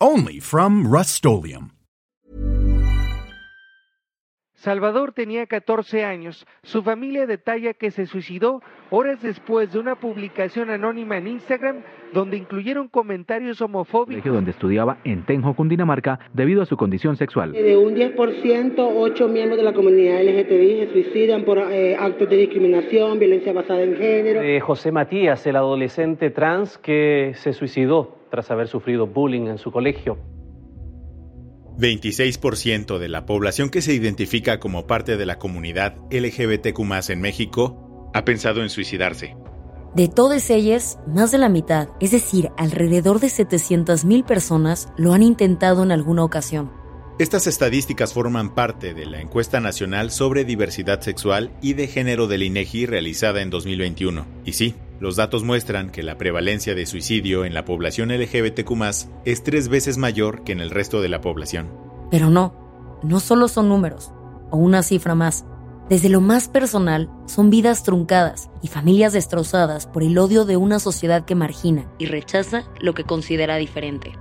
Only from Rust Salvador tenía 14 años. Su familia detalla que se suicidó horas después de una publicación anónima en Instagram donde incluyeron comentarios homofóbicos. Donde estudiaba en Tenjo, Cundinamarca, debido a su condición sexual. De un 10%, 8 miembros de la comunidad LGTBI se suicidan por eh, actos de discriminación, violencia basada en género. De José Matías, el adolescente trans que se suicidó tras haber sufrido bullying en su colegio. 26% de la población que se identifica como parte de la comunidad LGBTQ en México ha pensado en suicidarse. De todas ellas, más de la mitad, es decir, alrededor de 700.000 personas, lo han intentado en alguna ocasión. Estas estadísticas forman parte de la encuesta nacional sobre diversidad sexual y de género del INEGI realizada en 2021. Y sí, los datos muestran que la prevalencia de suicidio en la población LGBTQ es tres veces mayor que en el resto de la población. Pero no, no solo son números, o una cifra más. Desde lo más personal, son vidas truncadas y familias destrozadas por el odio de una sociedad que margina y rechaza lo que considera diferente.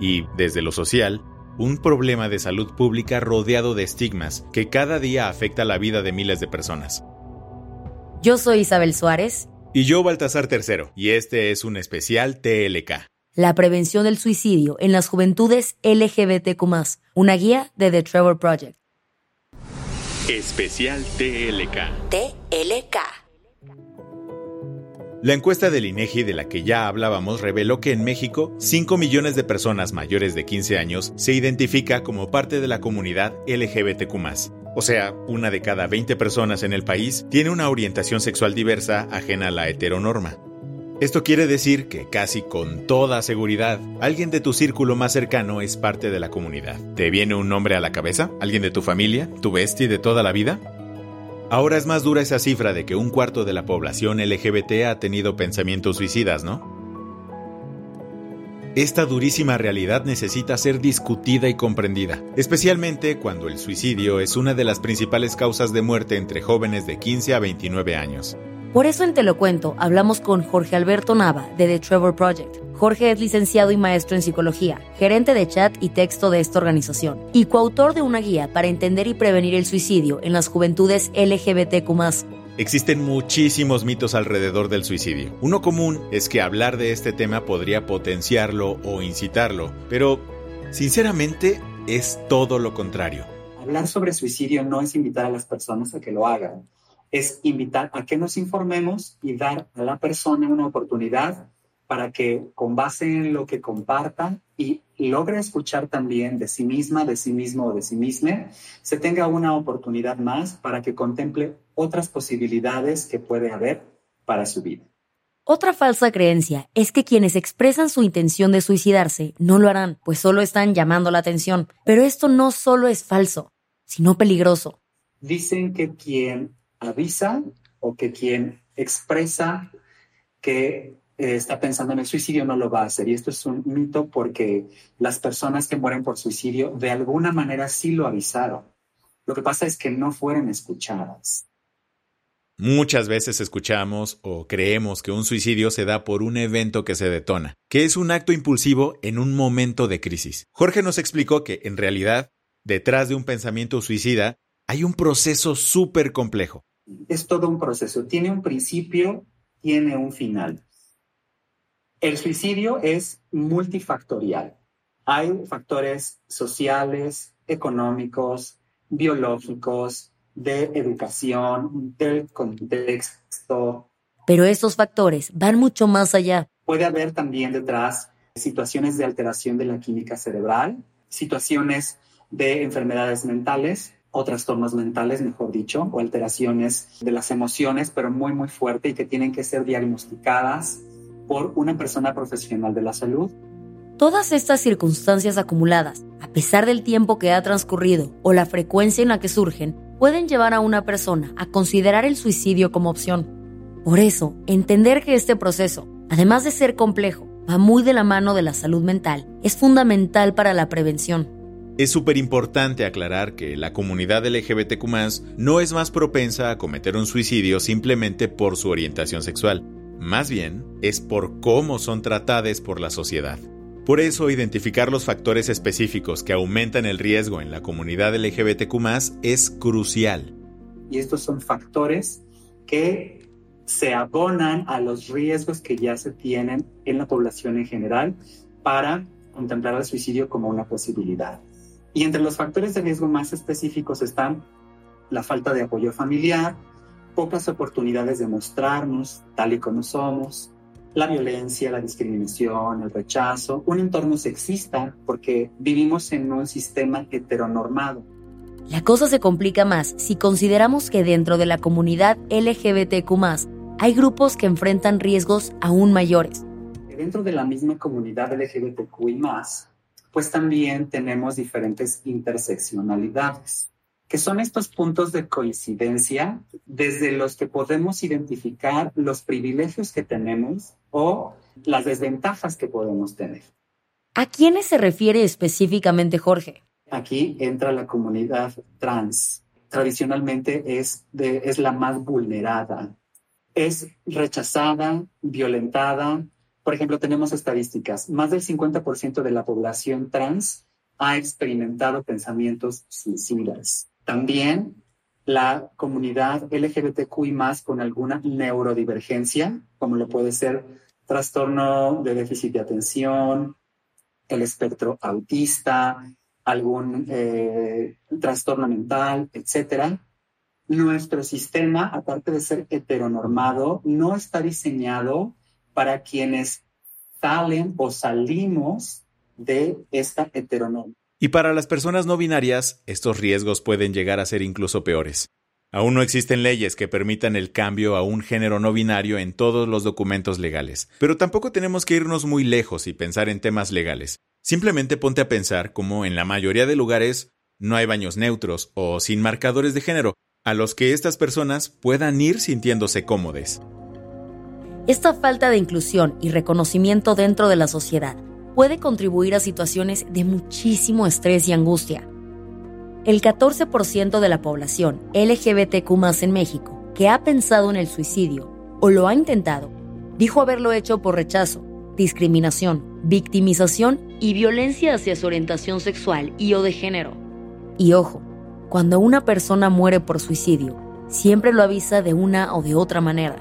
Y, desde lo social, un problema de salud pública rodeado de estigmas que cada día afecta la vida de miles de personas. Yo soy Isabel Suárez y yo, Baltasar III, y este es un especial TLK. La prevención del suicidio en las juventudes LGBTQ, una guía de The Trevor Project. Especial TLK. TLK. La encuesta del INEGI de la que ya hablábamos reveló que en México 5 millones de personas mayores de 15 años se identifica como parte de la comunidad LGBTQ o sea, una de cada 20 personas en el país tiene una orientación sexual diversa ajena a la heteronorma. Esto quiere decir que casi con toda seguridad, alguien de tu círculo más cercano es parte de la comunidad. ¿Te viene un nombre a la cabeza? ¿Alguien de tu familia? ¿Tu bestie de toda la vida? Ahora es más dura esa cifra de que un cuarto de la población LGBT ha tenido pensamientos suicidas, ¿no? Esta durísima realidad necesita ser discutida y comprendida, especialmente cuando el suicidio es una de las principales causas de muerte entre jóvenes de 15 a 29 años. Por eso en Te lo cuento hablamos con Jorge Alberto Nava de The Trevor Project. Jorge es licenciado y maestro en psicología, gerente de chat y texto de esta organización y coautor de una guía para entender y prevenir el suicidio en las juventudes LGBTQ Existen muchísimos mitos alrededor del suicidio. Uno común es que hablar de este tema podría potenciarlo o incitarlo, pero sinceramente es todo lo contrario. Hablar sobre suicidio no es invitar a las personas a que lo hagan, es invitar a que nos informemos y dar a la persona una oportunidad para que con base en lo que compartan y logre escuchar también de sí misma, de sí mismo o de sí misma, se tenga una oportunidad más para que contemple otras posibilidades que puede haber para su vida. Otra falsa creencia es que quienes expresan su intención de suicidarse no lo harán, pues solo están llamando la atención. Pero esto no solo es falso, sino peligroso. Dicen que quien avisa o que quien expresa que eh, está pensando en el suicidio no lo va a hacer. Y esto es un mito porque las personas que mueren por suicidio de alguna manera sí lo avisaron. Lo que pasa es que no fueron escuchadas. Muchas veces escuchamos o creemos que un suicidio se da por un evento que se detona, que es un acto impulsivo en un momento de crisis. Jorge nos explicó que, en realidad, detrás de un pensamiento suicida hay un proceso súper complejo. Es todo un proceso. Tiene un principio, tiene un final. El suicidio es multifactorial. Hay factores sociales, económicos, biológicos, de educación, del contexto. Pero esos factores van mucho más allá. Puede haber también detrás situaciones de alteración de la química cerebral, situaciones de enfermedades mentales o trastornos mentales, mejor dicho, o alteraciones de las emociones, pero muy, muy fuerte y que tienen que ser diagnosticadas por una persona profesional de la salud. Todas estas circunstancias acumuladas, a pesar del tiempo que ha transcurrido o la frecuencia en la que surgen, pueden llevar a una persona a considerar el suicidio como opción. Por eso, entender que este proceso, además de ser complejo, va muy de la mano de la salud mental, es fundamental para la prevención. Es súper importante aclarar que la comunidad LGBTQ no es más propensa a cometer un suicidio simplemente por su orientación sexual. Más bien, es por cómo son tratadas por la sociedad. Por eso, identificar los factores específicos que aumentan el riesgo en la comunidad LGBTQ es crucial. Y estos son factores que se abonan a los riesgos que ya se tienen en la población en general para contemplar el suicidio como una posibilidad. Y entre los factores de riesgo más específicos están la falta de apoyo familiar, pocas oportunidades de mostrarnos tal y como somos, la violencia, la discriminación, el rechazo, un entorno sexista, porque vivimos en un sistema heteronormado. La cosa se complica más si consideramos que dentro de la comunidad LGBTQ hay grupos que enfrentan riesgos aún mayores. Dentro de la misma comunidad LGBTQ y más, pues también tenemos diferentes interseccionalidades que son estos puntos de coincidencia desde los que podemos identificar los privilegios que tenemos o las desventajas que podemos tener. ¿A quiénes se refiere específicamente Jorge? Aquí entra la comunidad trans. Tradicionalmente es, es la más vulnerada. Es rechazada, violentada. Por ejemplo, tenemos estadísticas. Más del 50% de la población trans ha experimentado pensamientos suicidas. También la comunidad LGBTQI más con alguna neurodivergencia, como lo puede ser trastorno de déficit de atención, el espectro autista, algún eh, trastorno mental, etc. Nuestro sistema, aparte de ser heteronormado, no está diseñado para quienes salen o salimos de esta heteronorma. Y para las personas no binarias, estos riesgos pueden llegar a ser incluso peores. Aún no existen leyes que permitan el cambio a un género no binario en todos los documentos legales, pero tampoco tenemos que irnos muy lejos y pensar en temas legales. Simplemente ponte a pensar como en la mayoría de lugares no hay baños neutros o sin marcadores de género, a los que estas personas puedan ir sintiéndose cómodes. Esta falta de inclusión y reconocimiento dentro de la sociedad puede contribuir a situaciones de muchísimo estrés y angustia. El 14% de la población LGBTQ en México que ha pensado en el suicidio o lo ha intentado, dijo haberlo hecho por rechazo, discriminación, victimización y violencia hacia su orientación sexual y o de género. Y ojo, cuando una persona muere por suicidio, siempre lo avisa de una o de otra manera.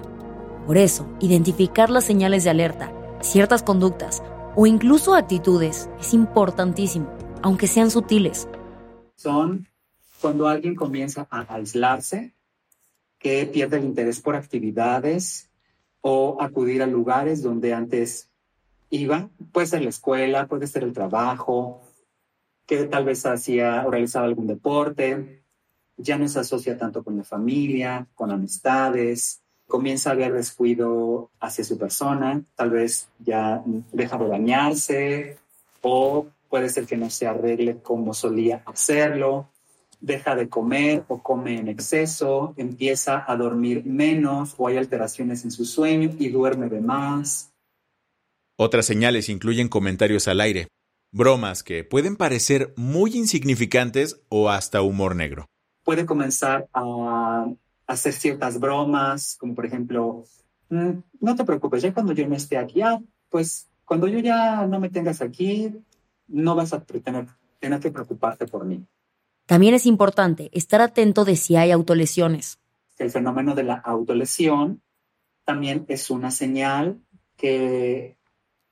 Por eso, identificar las señales de alerta, ciertas conductas o incluso actitudes es importantísimo, aunque sean sutiles. Son cuando alguien comienza a aislarse, que pierde el interés por actividades o acudir a lugares donde antes iba, puede ser la escuela, puede ser el trabajo, que tal vez hacía o realizaba algún deporte, ya no se asocia tanto con la familia, con amistades, comienza a haber descuido hacia su persona, tal vez ya deja de bañarse o puede ser que no se arregle como solía hacerlo, deja de comer o come en exceso, empieza a dormir menos o hay alteraciones en su sueño y duerme de más. Otras señales incluyen comentarios al aire, bromas que pueden parecer muy insignificantes o hasta humor negro. Puede comenzar a hacer ciertas bromas, como por ejemplo, mm, no te preocupes, ya cuando yo no esté aquí, ah, pues cuando yo ya no me tengas aquí, no vas a tener, tener que preocuparte por mí. También es importante estar atento de si hay autolesiones. El fenómeno de la autolesión también es una señal que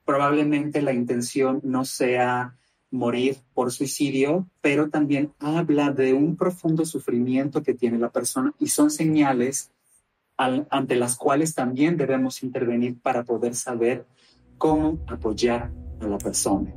probablemente la intención no sea morir por suicidio, pero también habla de un profundo sufrimiento que tiene la persona y son señales ante las cuales también debemos intervenir para poder saber cómo apoyar a la persona.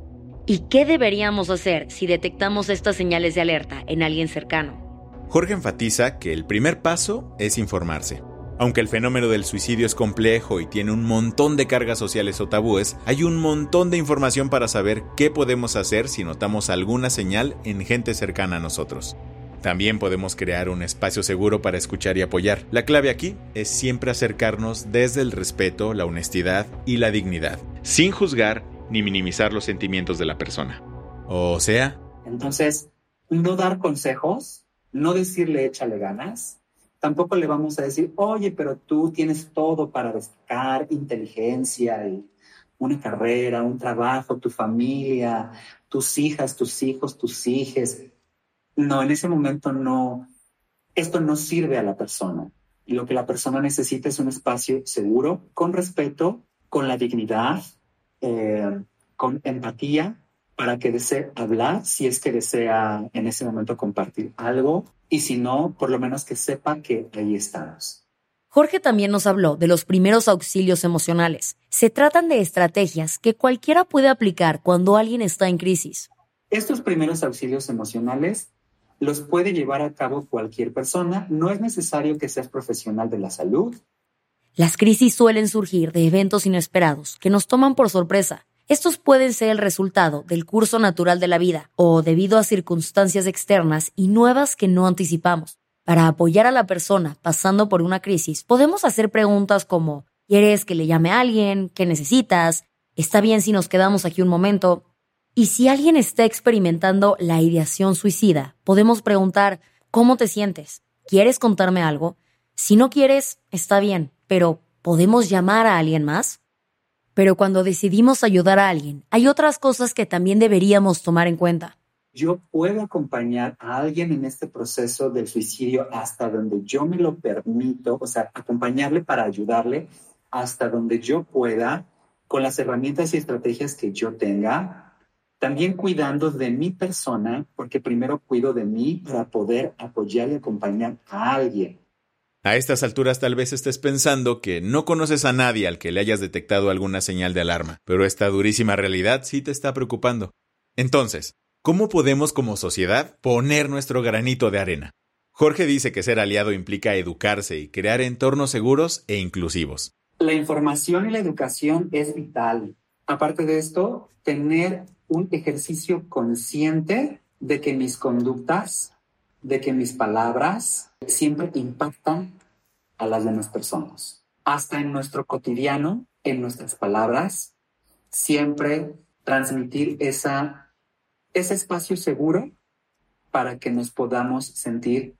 ¿Y qué deberíamos hacer si detectamos estas señales de alerta en alguien cercano? Jorge enfatiza que el primer paso es informarse. Aunque el fenómeno del suicidio es complejo y tiene un montón de cargas sociales o tabúes, hay un montón de información para saber qué podemos hacer si notamos alguna señal en gente cercana a nosotros. También podemos crear un espacio seguro para escuchar y apoyar. La clave aquí es siempre acercarnos desde el respeto, la honestidad y la dignidad, sin juzgar ni minimizar los sentimientos de la persona. O sea... Entonces, no dar consejos, no decirle échale ganas, tampoco le vamos a decir, oye, pero tú tienes todo para destacar, inteligencia una carrera, un trabajo, tu familia, tus hijas, tus hijos, tus hijas. No, en ese momento no, esto no sirve a la persona. Lo que la persona necesita es un espacio seguro, con respeto, con la dignidad, eh, con empatía, para que desee hablar si es que desea en ese momento compartir algo y si no, por lo menos que sepa que ahí estamos. Jorge también nos habló de los primeros auxilios emocionales. Se tratan de estrategias que cualquiera puede aplicar cuando alguien está en crisis. Estos primeros auxilios emocionales los puede llevar a cabo cualquier persona. No es necesario que seas profesional de la salud. Las crisis suelen surgir de eventos inesperados que nos toman por sorpresa estos pueden ser el resultado del curso natural de la vida o debido a circunstancias externas y nuevas que no anticipamos. Para apoyar a la persona pasando por una crisis, podemos hacer preguntas como ¿Quieres que le llame a alguien? ¿Qué necesitas? ¿Está bien si nos quedamos aquí un momento? Y si alguien está experimentando la ideación suicida, podemos preguntar ¿Cómo te sientes? ¿Quieres contarme algo? Si no quieres, está bien, pero ¿podemos llamar a alguien más? Pero cuando decidimos ayudar a alguien, hay otras cosas que también deberíamos tomar en cuenta. Yo puedo acompañar a alguien en este proceso del suicidio hasta donde yo me lo permito, o sea, acompañarle para ayudarle hasta donde yo pueda, con las herramientas y estrategias que yo tenga, también cuidando de mi persona, porque primero cuido de mí para poder apoyar y acompañar a alguien. A estas alturas tal vez estés pensando que no conoces a nadie al que le hayas detectado alguna señal de alarma, pero esta durísima realidad sí te está preocupando. Entonces, ¿cómo podemos como sociedad poner nuestro granito de arena? Jorge dice que ser aliado implica educarse y crear entornos seguros e inclusivos. La información y la educación es vital. Aparte de esto, tener un ejercicio consciente de que mis conductas, de que mis palabras siempre impactan a las demás personas. Hasta en nuestro cotidiano, en nuestras palabras, siempre transmitir esa, ese espacio seguro para que nos podamos sentir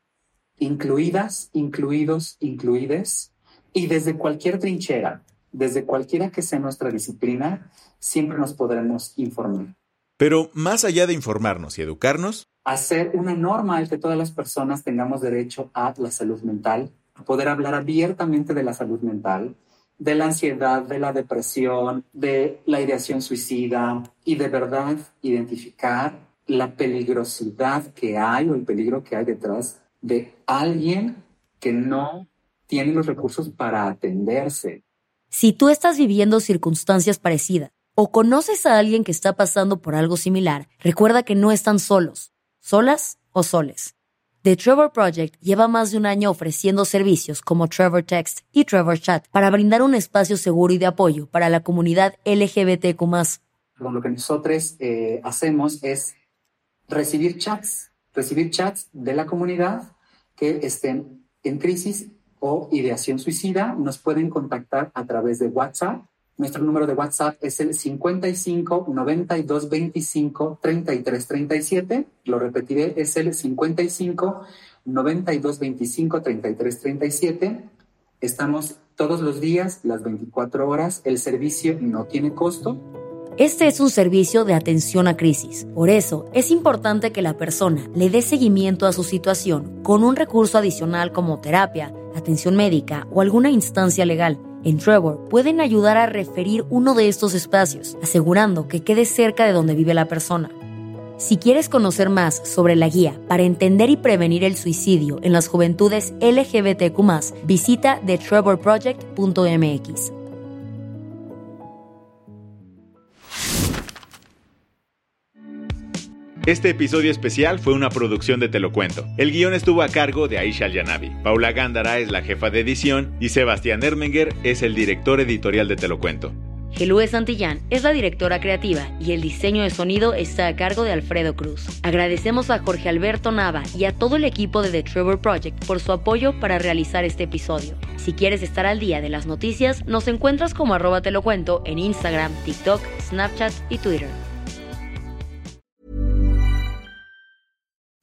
incluidas, incluidos, incluides, y desde cualquier trinchera, desde cualquiera que sea nuestra disciplina, siempre nos podremos informar. Pero más allá de informarnos y educarnos, hacer una norma es que todas las personas tengamos derecho a la salud mental, poder hablar abiertamente de la salud mental, de la ansiedad, de la depresión, de la ideación suicida y de verdad identificar la peligrosidad que hay o el peligro que hay detrás de alguien que no tiene los recursos para atenderse. Si tú estás viviendo circunstancias parecidas o conoces a alguien que está pasando por algo similar, recuerda que no están solos, solas o soles. The Trevor Project lleva más de un año ofreciendo servicios como Trevor Text y Trevor Chat para brindar un espacio seguro y de apoyo para la comunidad LGBTQ. Lo que nosotros eh, hacemos es recibir chats, recibir chats de la comunidad que estén en crisis o ideación suicida. Nos pueden contactar a través de WhatsApp nuestro número de WhatsApp es el 55 92 25 33 37. Lo repetiré, es el 55 92 25 33 37. Estamos todos los días, las 24 horas. El servicio no tiene costo. Este es un servicio de atención a crisis. Por eso, es importante que la persona le dé seguimiento a su situación con un recurso adicional como terapia, atención médica o alguna instancia legal en Trevor pueden ayudar a referir uno de estos espacios, asegurando que quede cerca de donde vive la persona. Si quieres conocer más sobre la guía para entender y prevenir el suicidio en las juventudes LGBTQ, visita thetrevorproject.mx. Este episodio especial fue una producción de Te cuento. El guion estuvo a cargo de Aisha Yanavi. Paula Gándara es la jefa de edición y Sebastián Ermenger es el director editorial de Te lo cuento. Gelúe Santillán es la directora creativa y el diseño de sonido está a cargo de Alfredo Cruz. Agradecemos a Jorge Alberto Nava y a todo el equipo de The Trevor Project por su apoyo para realizar este episodio. Si quieres estar al día de las noticias, nos encuentras como arroba te en Instagram, TikTok, Snapchat y Twitter.